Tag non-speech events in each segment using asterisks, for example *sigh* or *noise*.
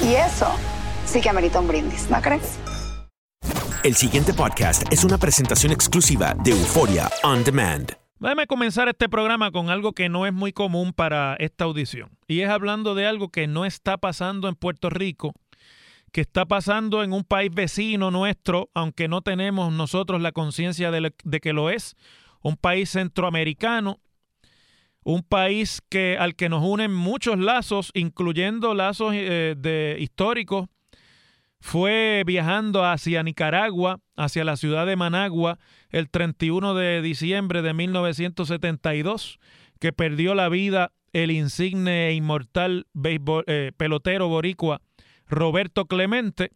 Y eso sí que amerita un brindis, ¿no crees? El siguiente podcast es una presentación exclusiva de Euforia On Demand. Déjame comenzar este programa con algo que no es muy común para esta audición. Y es hablando de algo que no está pasando en Puerto Rico, que está pasando en un país vecino nuestro, aunque no tenemos nosotros la conciencia de, de que lo es, un país centroamericano, un país que, al que nos unen muchos lazos, incluyendo lazos eh, de, históricos. Fue viajando hacia Nicaragua, hacia la ciudad de Managua, el 31 de diciembre de 1972, que perdió la vida el insigne e inmortal eh, pelotero boricua Roberto Clemente,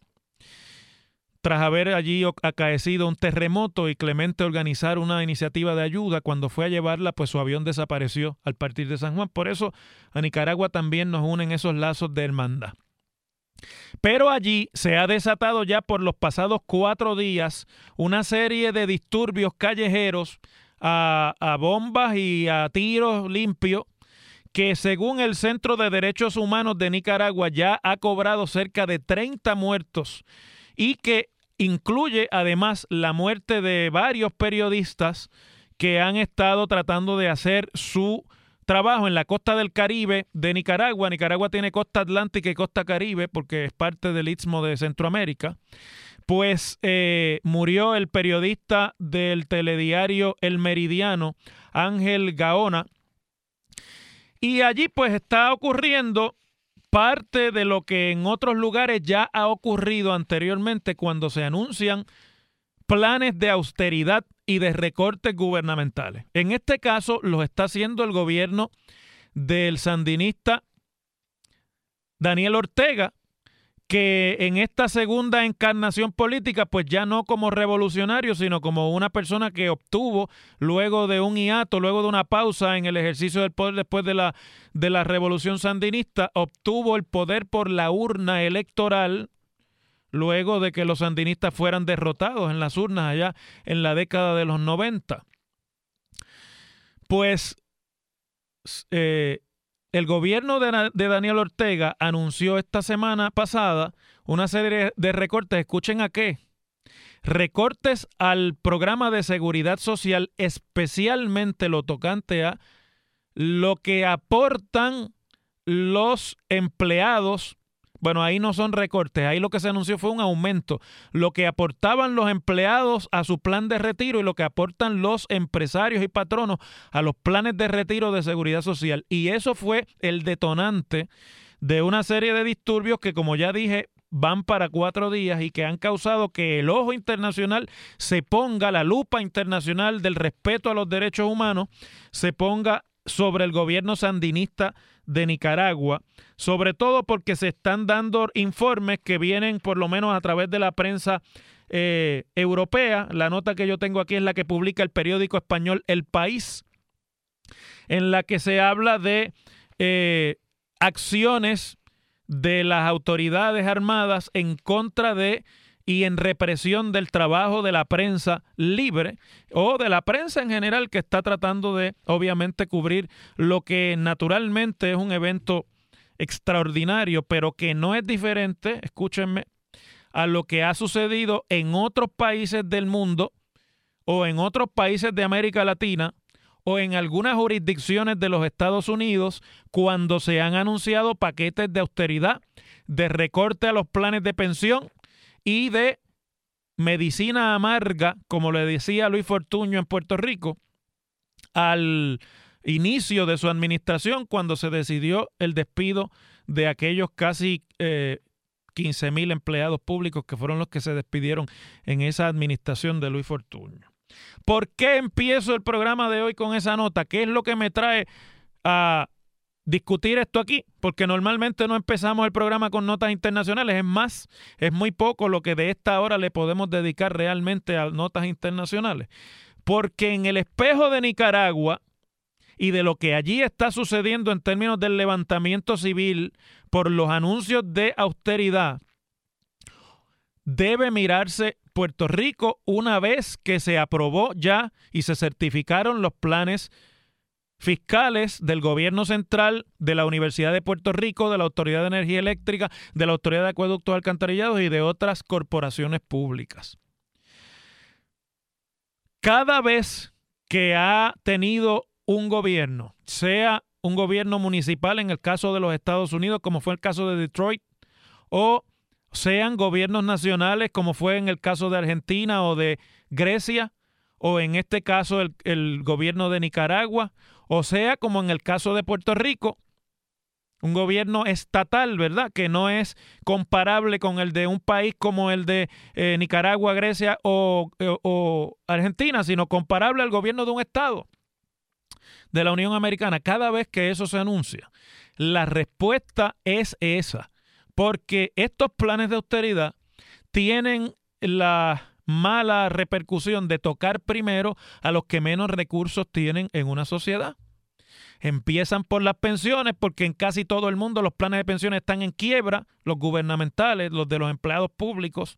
tras haber allí acaecido un terremoto y Clemente organizar una iniciativa de ayuda, cuando fue a llevarla, pues su avión desapareció al partir de San Juan. Por eso a Nicaragua también nos unen esos lazos de hermandad. Pero allí se ha desatado ya por los pasados cuatro días una serie de disturbios callejeros a, a bombas y a tiros limpios que según el Centro de Derechos Humanos de Nicaragua ya ha cobrado cerca de 30 muertos y que incluye además la muerte de varios periodistas que han estado tratando de hacer su trabajo en la costa del Caribe de Nicaragua. Nicaragua tiene costa atlántica y costa caribe porque es parte del istmo de Centroamérica. Pues eh, murió el periodista del telediario El Meridiano, Ángel Gaona. Y allí pues está ocurriendo parte de lo que en otros lugares ya ha ocurrido anteriormente cuando se anuncian planes de austeridad y de recortes gubernamentales. En este caso los está haciendo el gobierno del sandinista Daniel Ortega, que en esta segunda encarnación política, pues ya no como revolucionario, sino como una persona que obtuvo luego de un hiato, luego de una pausa en el ejercicio del poder después de la, de la revolución sandinista, obtuvo el poder por la urna electoral luego de que los sandinistas fueran derrotados en las urnas allá en la década de los 90. Pues eh, el gobierno de, Daniel Ortega anunció esta semana pasada una serie de recortes. Escuchen a qué. Recortes al programa de seguridad social, especialmente lo tocante a lo que aportan los empleados. Bueno, ahí no son recortes, ahí lo que se anunció fue un aumento. Lo que aportaban los empleados a su plan de retiro y lo que aportan los empresarios y patronos a los planes de retiro de seguridad social. Y eso fue el detonante de una serie de disturbios que, como ya dije, van para cuatro días y que han causado que el ojo internacional se ponga, la lupa internacional del respeto a los derechos humanos, se ponga sobre el gobierno sandinista de Nicaragua, sobre todo porque se están dando informes que vienen por lo menos a través de la prensa eh, europea. La nota que yo tengo aquí es la que publica el periódico español El País, en la que se habla de eh, acciones de las autoridades armadas en contra de y en represión del trabajo de la prensa libre o de la prensa en general que está tratando de obviamente cubrir lo que naturalmente es un evento extraordinario, pero que no es diferente, escúchenme, a lo que ha sucedido en otros países del mundo o en otros países de América Latina o en algunas jurisdicciones de los Estados Unidos cuando se han anunciado paquetes de austeridad, de recorte a los planes de pensión y de medicina amarga, como le decía Luis Fortuño en Puerto Rico, al inicio de su administración cuando se decidió el despido de aquellos casi eh, 15 mil empleados públicos que fueron los que se despidieron en esa administración de Luis Fortuño. ¿Por qué empiezo el programa de hoy con esa nota? ¿Qué es lo que me trae a discutir esto aquí? Porque normalmente no empezamos el programa con notas internacionales. Es más, es muy poco lo que de esta hora le podemos dedicar realmente a notas internacionales. Porque en el espejo de Nicaragua y de lo que allí está sucediendo en términos del levantamiento civil por los anuncios de austeridad, debe mirarse Puerto Rico una vez que se aprobó ya y se certificaron los planes fiscales del gobierno central, de la Universidad de Puerto Rico, de la Autoridad de Energía Eléctrica, de la Autoridad de Acueductos Alcantarillados y de otras corporaciones públicas. Cada vez que ha tenido un gobierno, sea un gobierno municipal en el caso de los Estados Unidos, como fue el caso de Detroit, o sean gobiernos nacionales, como fue en el caso de Argentina o de Grecia, o en este caso el, el, gobierno de Nicaragua, o sea, como en el caso de Puerto Rico, un gobierno estatal, ¿verdad? Que no es comparable con el de un país como el de eh, Nicaragua, Grecia o, o, o Argentina, sino comparable al gobierno de un estado de la Unión Americana. Cada vez que eso se anuncia, la respuesta es esa porque estos planes de austeridad tienen la mala repercusión de tocar primero a los que menos recursos tienen en una sociedad. Empiezan por las pensiones, porque en casi todo el mundo los planes de pensiones están en quiebra, los gubernamentales, los de los empleados públicos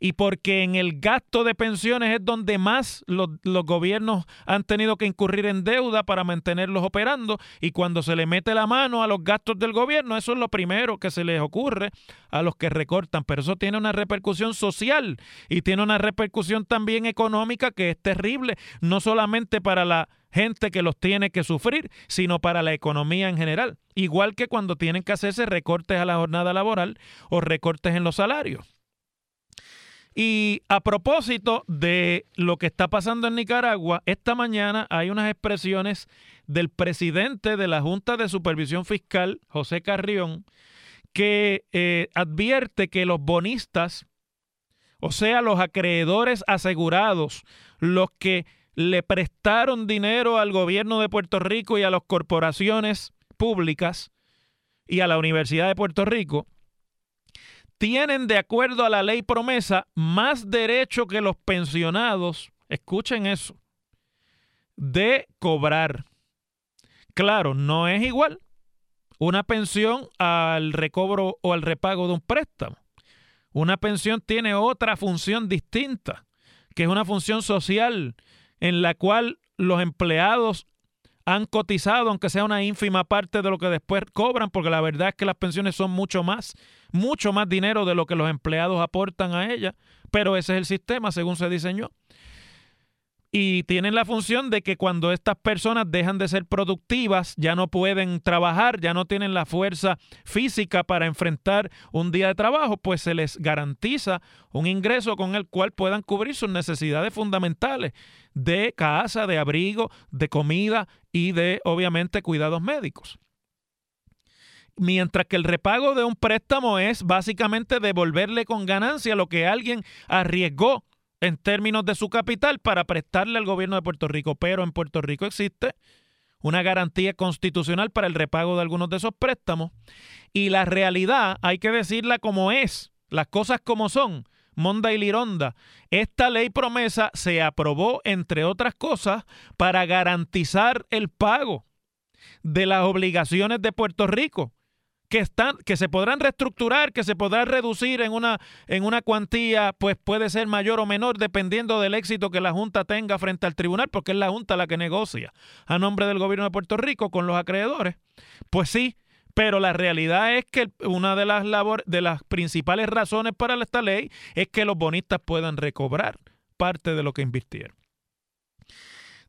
y porque en el gasto de pensiones es donde más los, gobiernos han tenido que incurrir en deuda para mantenerlos operando y cuando se le mete la mano a los gastos del gobierno, eso es lo primero que se les ocurre a los que recortan, pero eso tiene una repercusión social y tiene una repercusión también económica que es terrible, no solamente para la gente que los tiene que sufrir, sino para la economía en general, igual que cuando tienen que hacerse recortes a la jornada laboral o recortes en los salarios. Y a propósito de lo que está pasando en Nicaragua, esta mañana hay unas expresiones del presidente de la Junta de Supervisión Fiscal, José Carrión, que eh, advierte que los bonistas, o sea, los acreedores asegurados, los que le prestaron dinero al gobierno de Puerto Rico y a las corporaciones públicas y a la Universidad de Puerto Rico, tienen, de acuerdo a la ley promesa, más derecho que los pensionados, escuchen eso, de cobrar. Claro, no es igual una pensión al recobro o al repago de un préstamo. Una pensión tiene otra función distinta, que es una función social en la cual los empleados han cotizado, aunque sea una ínfima parte de lo que después cobran, porque la verdad es que las pensiones son mucho más, mucho más dinero de lo que los empleados aportan a ellas, pero ese es el sistema según se diseñó y tienen la función de que cuando estas personas dejan de ser productivas, ya no pueden trabajar, ya no tienen la fuerza física para enfrentar un día de trabajo, pues se les garantiza un ingreso con el cual puedan cubrir sus necesidades fundamentales de casa, de abrigo, de comida y de, obviamente, cuidados médicos. Mientras que el repago de un préstamo es básicamente devolverle con ganancia lo que alguien arriesgó en términos de su capital para prestarle al gobierno de Puerto Rico, pero en Puerto Rico existe una garantía constitucional para el repago de algunos de esos préstamos y la realidad hay que decirla como es, las cosas como son. Monda y Lironda. Esta ley promesa se aprobó, entre otras cosas, para garantizar el pago de las obligaciones de Puerto Rico que están que se podrán reestructurar, que se podrán reducir en una en una cuantía, pues puede ser mayor o menor dependiendo del éxito que la junta tenga frente al tribunal, porque es la junta la que negocia a nombre del gobierno de Puerto Rico con los acreedores. Pues sí, pero la realidad es que una de las labor, de las principales razones para esta ley es que los bonistas puedan recobrar parte de lo que invirtieron.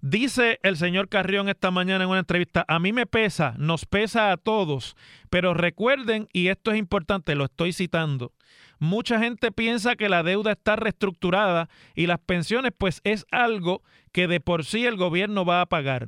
Dice el señor Carrión esta mañana en una entrevista, a mí me pesa, nos pesa a todos, pero recuerden, y esto es importante, lo estoy citando, mucha gente piensa que la deuda está reestructurada y las pensiones pues es algo que de por sí el gobierno va a pagar.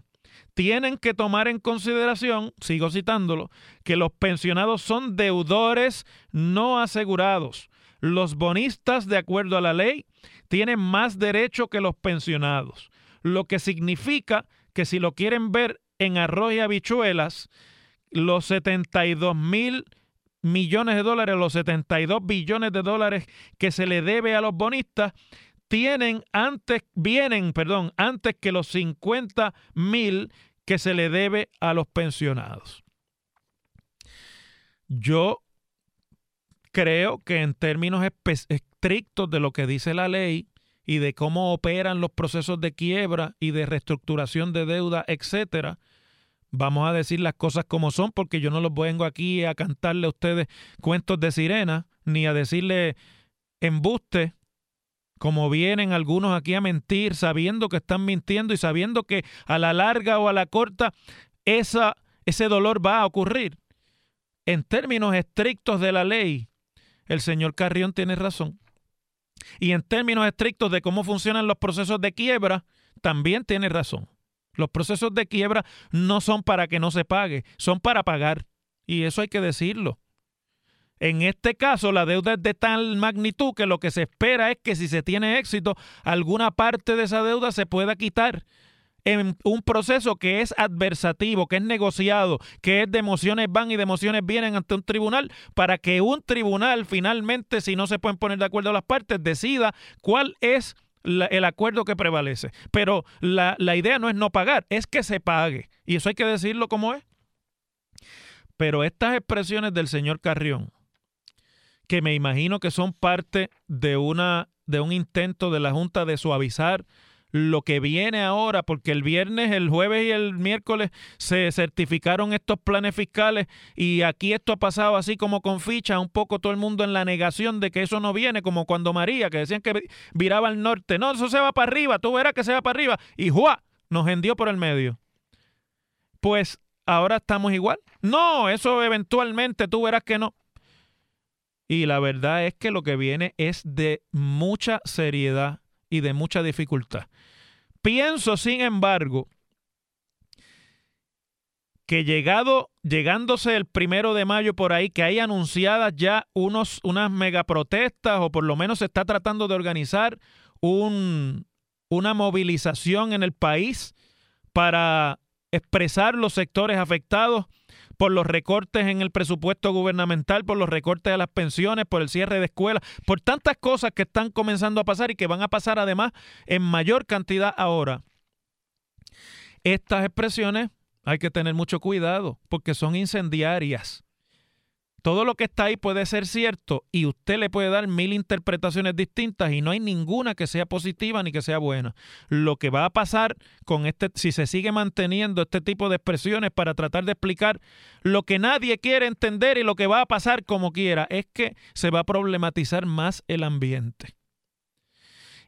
Tienen que tomar en consideración, sigo citándolo, que los pensionados son deudores no asegurados. Los bonistas, de acuerdo a la ley, tienen más derecho que los pensionados lo que significa que si lo quieren ver en arroz y habichuelas, los 72 mil millones de dólares, los 72 billones de dólares que se le debe a los bonistas, tienen antes, vienen, perdón, antes que los 50 mil que se le debe a los pensionados. Yo creo que en términos estrictos de lo que dice la ley, y de cómo operan los procesos de quiebra y de reestructuración de deuda, etcétera. Vamos a decir las cosas como son, porque yo no los vengo aquí a cantarle a ustedes cuentos de sirena, ni a decirle embuste, como vienen algunos aquí a mentir, sabiendo que están mintiendo y sabiendo que a la larga o a la corta esa, ese dolor va a ocurrir. En términos estrictos de la ley, el señor Carrión tiene razón. Y en términos estrictos de cómo funcionan los procesos de quiebra, también tiene razón. Los procesos de quiebra no son para que no se pague, son para pagar. Y eso hay que decirlo. En este caso, la deuda es de tal magnitud que lo que se espera es que si se tiene éxito, alguna parte de esa deuda se pueda quitar en un proceso que es adversativo, que es negociado, que es de emociones van y de emociones vienen ante un tribunal, para que un tribunal finalmente, si no se pueden poner de acuerdo las partes, decida cuál es el acuerdo que prevalece. Pero la, la idea no es no pagar, es que se pague. Y eso hay que decirlo como es. Pero estas expresiones del señor Carrión, que me imagino que son parte de, una, de un intento de la Junta de suavizar lo que viene ahora, porque el viernes, el jueves y el miércoles se certificaron estos planes fiscales y aquí esto ha pasado así como con ficha, un poco todo el mundo en la negación de que eso no viene, como cuando María, que decían que viraba al norte, no, eso se va para arriba, tú verás que se va para arriba, y ¡juá! nos hendió por el medio. Pues ahora estamos igual. No, eso eventualmente tú verás que no. Y la verdad es que lo que viene es de mucha seriedad y de mucha dificultad. Pienso, sin embargo, que llegado, llegándose el primero de mayo por ahí, que hay anunciadas ya unos, unas megaprotestas, o por lo menos se está tratando de organizar un, una movilización en el país para expresar los sectores afectados por los recortes en el presupuesto gubernamental, por los recortes a las pensiones, por el cierre de escuelas, por tantas cosas que están comenzando a pasar y que van a pasar además en mayor cantidad ahora. Estas expresiones hay que tener mucho cuidado porque son incendiarias todo lo que está ahí puede ser cierto y usted le puede dar mil interpretaciones distintas y no hay ninguna que sea positiva ni que sea buena. Lo que va a pasar con este, si se sigue manteniendo este tipo de expresiones para tratar de explicar lo que nadie quiere entender y lo que va a pasar como quiera, es que se va a problematizar más el ambiente.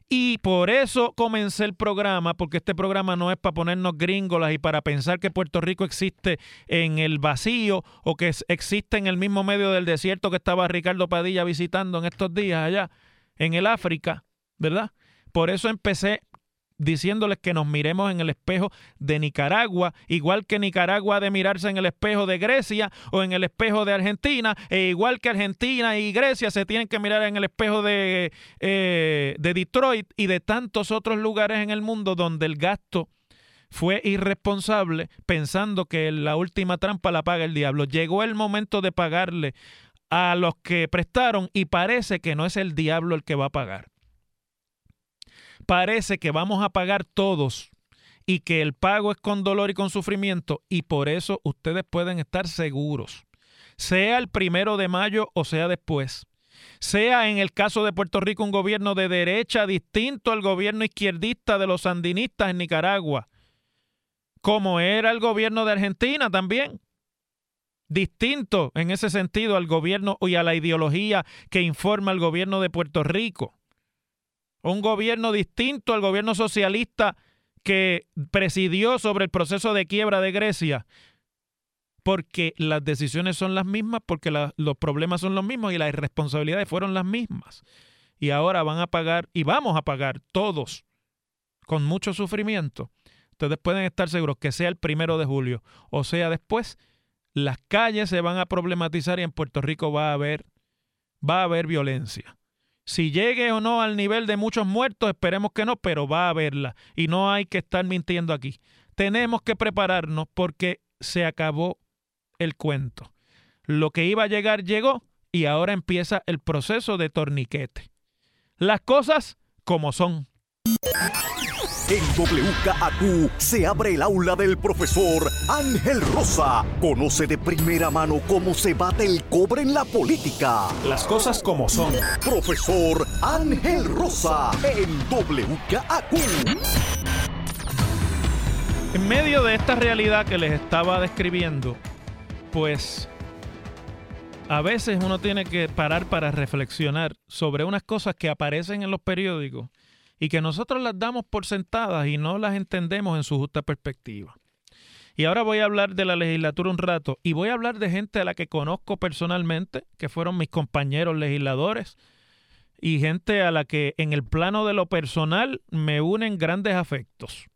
Y por eso comencé el programa, porque este programa no es para ponernos gringolas y para pensar que Puerto Rico existe en el vacío o que existe en el mismo medio del desierto que estaba Ricardo Padilla visitando en estos días allá en el África, ¿verdad? Por eso empecé diciéndoles que nos miremos en el espejo de Nicaragua, igual que Nicaragua ha de mirarse en el espejo de Grecia o en el espejo de Argentina, e igual que Argentina y Grecia se tienen que mirar en el espejo de, eh, de Detroit y de tantos otros lugares en el mundo donde el gasto fue irresponsable pensando que la última trampa la paga el diablo. Llegó el momento de pagarle a los que prestaron y parece que no es el diablo el que va a pagar parece que vamos a pagar todos y que el pago es con dolor y con sufrimiento y por eso ustedes pueden estar seguros, sea el primero de mayo o sea después. Sea en el caso de Puerto Rico un gobierno de derecha distinto al gobierno izquierdista de los sandinistas en Nicaragua, como era el gobierno de Argentina también distinto en ese sentido al gobierno y a la ideología que informa el gobierno de Puerto Rico. Un gobierno distinto al gobierno socialista que presidió sobre el proceso de quiebra de Grecia, porque las decisiones son las mismas, porque los problemas son los mismos y las irresponsabilidades fueron las mismas. Y ahora van a pagar, y vamos a pagar todos, con mucho sufrimiento. Ustedes pueden estar seguros que sea el primero de julio o sea después, las calles se van a problematizar y en Puerto Rico va a haber, va a haber violencia. Si llegue o no al nivel de muchos muertos, esperemos que no, pero va a haberla. Y no hay que estar mintiendo aquí. Tenemos que prepararnos porque se acabó el cuento. Lo que iba a llegar llegó y ahora empieza el proceso de torniquete. Las cosas como son. En WKAQ se abre el aula del profesor Ángel Rosa. Conoce de primera mano cómo se bate el cobre en la política. Las cosas como son. Profesor Ángel Rosa en WKAQ. En medio de esta realidad que les estaba describiendo, pues a veces uno tiene que parar para reflexionar sobre unas cosas que aparecen en los periódicos y que nosotros las damos por sentadas y no las entendemos en su justa perspectiva. Y ahora voy a hablar de la legislatura un rato y voy a hablar de gente a la que conozco personalmente, que fueron mis compañeros legisladores y gente a la que en el plano de lo personal me unen grandes afectos,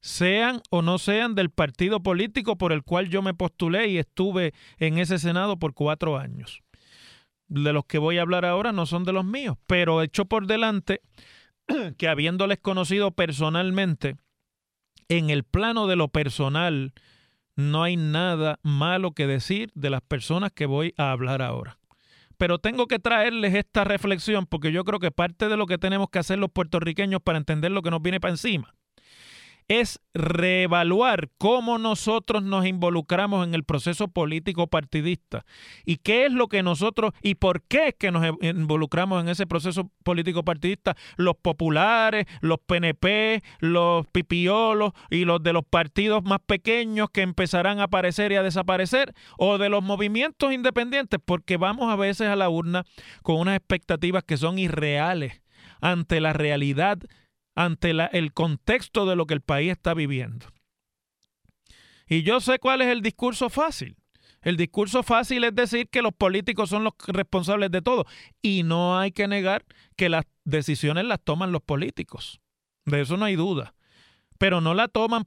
sean o no sean del partido político por el cual yo me postulé y estuve en ese Senado por cuatro años. De los que voy a hablar ahora no son de los míos, pero hecho por delante *clears throat* que habiéndoles conocido personalmente, en el plano de lo personal, no hay nada malo que decir de las personas que voy a hablar ahora. Pero tengo que traerles esta reflexión porque yo creo que parte de lo que tenemos que hacer los puertorriqueños para entender lo que nos viene para encima es reevaluar cómo nosotros nos involucramos en el proceso político partidista y qué es lo que nosotros y por qué es que nos involucramos en ese proceso político partidista los populares, los PNP, los pipiolos y los de los partidos más pequeños que empezarán a aparecer y a desaparecer o de los movimientos independientes porque vamos a veces a la urna con unas expectativas que son irreales ante la realidad ante el contexto de lo que el país está viviendo. Y yo sé cuál es el discurso fácil. El discurso fácil es decir que los políticos son los responsables de todo. Y no hay que negar que las decisiones las toman los políticos. De eso no hay duda. Pero no la toman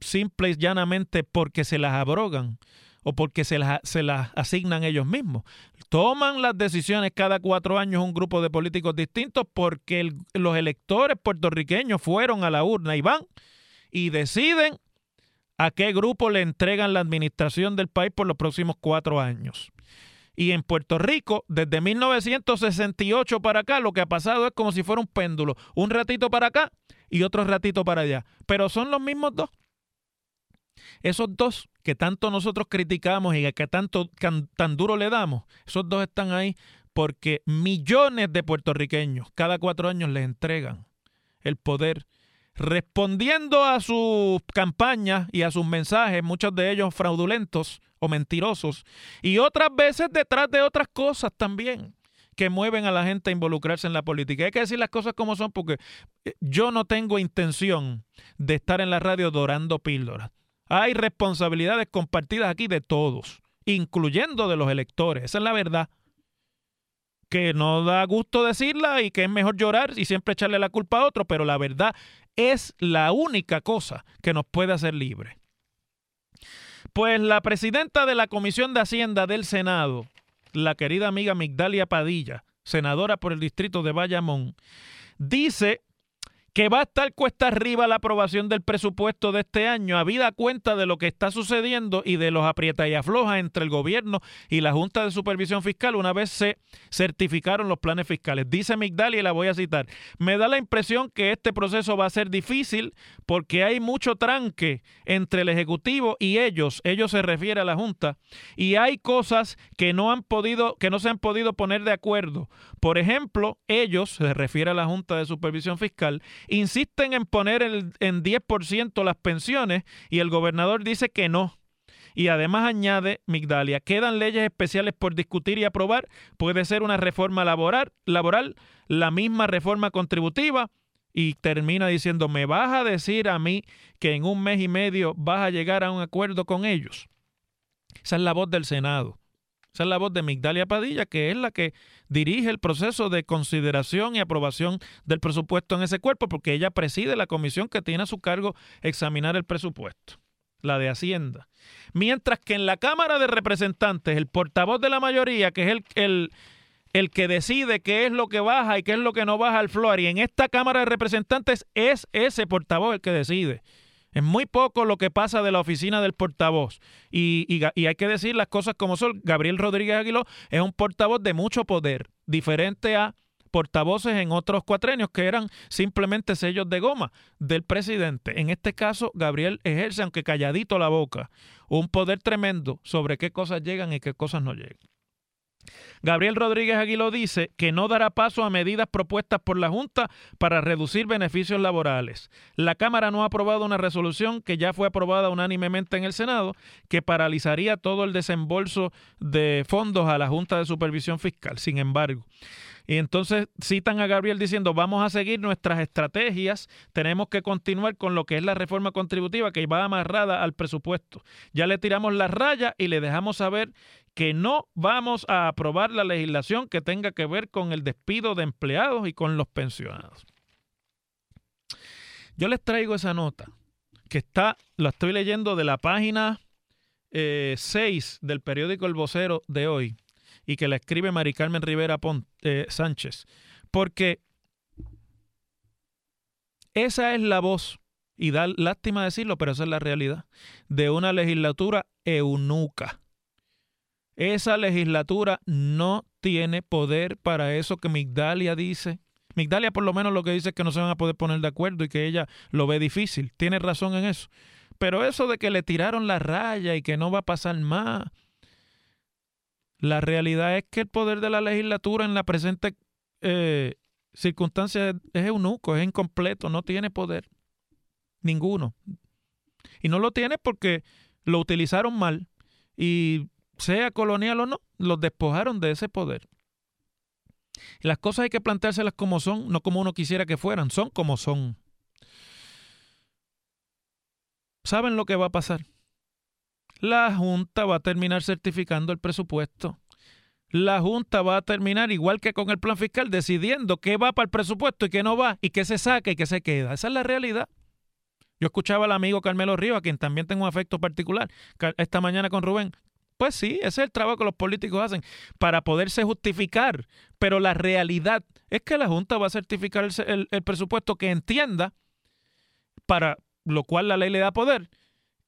simple y llanamente porque se las abrogan o porque se las, se las asignan ellos mismos. Toman las decisiones cada cuatro años un grupo de políticos distintos porque los electores puertorriqueños fueron a la urna y van y deciden a qué grupo le entregan la administración del país por los próximos cuatro años. Y en Puerto Rico, desde 1968 para acá, lo que ha pasado es como si fuera un péndulo. Un ratito para acá y otro ratito para allá. Pero son los mismos dos. Esos dos que tanto nosotros criticamos y que tanto tan duro le damos, esos dos están ahí porque millones de puertorriqueños cada cuatro años les entregan el poder respondiendo a sus campañas y a sus mensajes, muchos de ellos fraudulentos o mentirosos, y otras veces detrás de otras cosas también que mueven a la gente a involucrarse en la política. Hay que decir las cosas como son porque eh, yo no tengo intención de estar en la radio dorando píldoras. Hay responsabilidades compartidas aquí de todos, incluyendo de los electores. Esa es la verdad. Que no da gusto decirla y que es mejor llorar y siempre echarle la culpa a otro, pero la verdad es la única cosa que nos puede hacer libres. Pues la presidenta de la Comisión de Hacienda del Senado, la querida amiga Migdalia Padilla, senadora por el distrito de Bayamón, dice que va a estar cuesta arriba la aprobación del presupuesto de este año, habida cuenta de lo que está sucediendo y de los aprieta y afloja entre el gobierno y la Junta de Supervisión Fiscal una vez se certificaron los planes fiscales. Dice Migdalia, y la voy a citar, me da la impresión que este proceso va a ser difícil porque hay mucho tranque entre el Ejecutivo y ellos, ellos se refiere a la Junta, y hay cosas que no han podido, que no se han podido poner de acuerdo. Por ejemplo, ellos, se refiere a la Junta de Supervisión Fiscal, insisten en poner el, en 10% las pensiones y el gobernador dice que no. Y además añade Migdalia, quedan leyes especiales por discutir y aprobar, puede ser una reforma laboral, laboral la misma reforma contributiva, y termina diciendo, ¿me vas a decir a mí que en un mes y medio vas a llegar a un acuerdo con ellos? Esa es la voz del Senado. Esa es la voz de Migdalia Padilla, que es la que dirige el proceso de consideración y aprobación del presupuesto en ese cuerpo, porque ella preside la comisión que tiene a su cargo examinar el presupuesto, la de Hacienda. Mientras que en la Cámara de Representantes, el portavoz de la mayoría, que es el, el, el que decide qué es lo que baja y qué es lo que no baja al floor, y en esta Cámara de Representantes es ese portavoz el que decide. Es muy poco lo que pasa de la oficina del portavoz. Y, y, hay que decir las cosas como son. Gabriel Rodríguez Aguiló es un portavoz de mucho poder, diferente a portavoces en otros cuatrenios que eran simplemente sellos de goma del presidente. En este caso, Gabriel ejerce, aunque calladito la boca, un poder tremendo sobre qué cosas llegan y qué cosas no llegan. Gabriel Rodríguez Aguiló dice que no dará paso a medidas propuestas por la Junta para reducir beneficios laborales. La Cámara no ha aprobado una resolución que ya fue aprobada unánimemente en el Senado que paralizaría todo el desembolso de fondos a la Junta de Supervisión Fiscal. Sin embargo, y entonces citan a Gabriel diciendo, vamos a seguir nuestras estrategias, tenemos que continuar con lo que es la reforma contributiva que va amarrada al presupuesto. Ya le tiramos la raya y le dejamos saber que no vamos a aprobar la legislación que tenga que ver con el despido de empleados y con los pensionados. Yo les traigo esa nota que está, la estoy leyendo de la página 6 eh, del periódico El Vocero de hoy y que la escribe Mari Carmen Rivera eh, Sánchez. Porque esa es la voz, y da lástima decirlo, pero esa es la realidad, de una legislatura eunuca. Esa legislatura no tiene poder para eso que Migdalia dice. Migdalia por lo menos lo que dice es que no se van a poder poner de acuerdo y que ella lo ve difícil. Tiene razón en eso. Pero eso de que le tiraron la raya y que no va a pasar más, la realidad es que el poder de la legislatura en la presente eh, circunstancia es eunuco, es incompleto, no tiene poder. Ninguno. Y no lo tiene porque lo utilizaron mal y sea colonial o no, los despojaron de ese poder. Las cosas hay que planteárselas como son, no como uno quisiera que fueran, son como son. ¿Saben lo que va a pasar? La Junta va a terminar certificando el presupuesto. La Junta va a terminar, igual que con el plan fiscal, decidiendo qué va para el presupuesto y qué no va, y qué se saca y qué se queda. Esa es la realidad. Yo escuchaba al amigo Carmelo Ríos, a quien también tengo un afecto particular, esta mañana con Rubén. Pues sí, ese es el trabajo que los políticos hacen para poderse justificar. Pero la realidad es que la Junta va a certificar el, presupuesto que entienda, para lo cual la ley le da poder.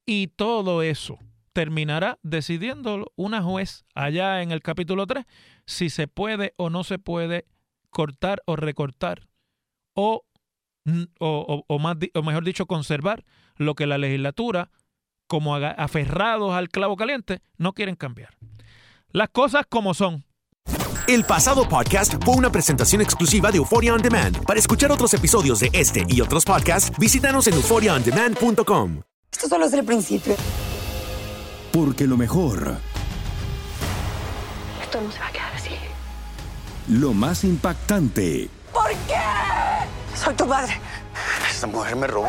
Y todo eso terminará decidiendo una juez allá en el capítulo 3 si se puede o no se puede cortar o recortar o, o, más, o mejor dicho conservar lo que la legislatura como aferrados al clavo caliente no quieren cambiar. Las cosas como son. El pasado podcast fue una presentación exclusiva de Euphoria On Demand. Para escuchar otros episodios de este y otros podcasts, visítanos en euphoriaondemand.com. Esto solo es el principio. Porque lo mejor. Esto no se va a quedar así. Lo más impactante. ¿Por qué? Soy tu madre. Esta mujer me robó.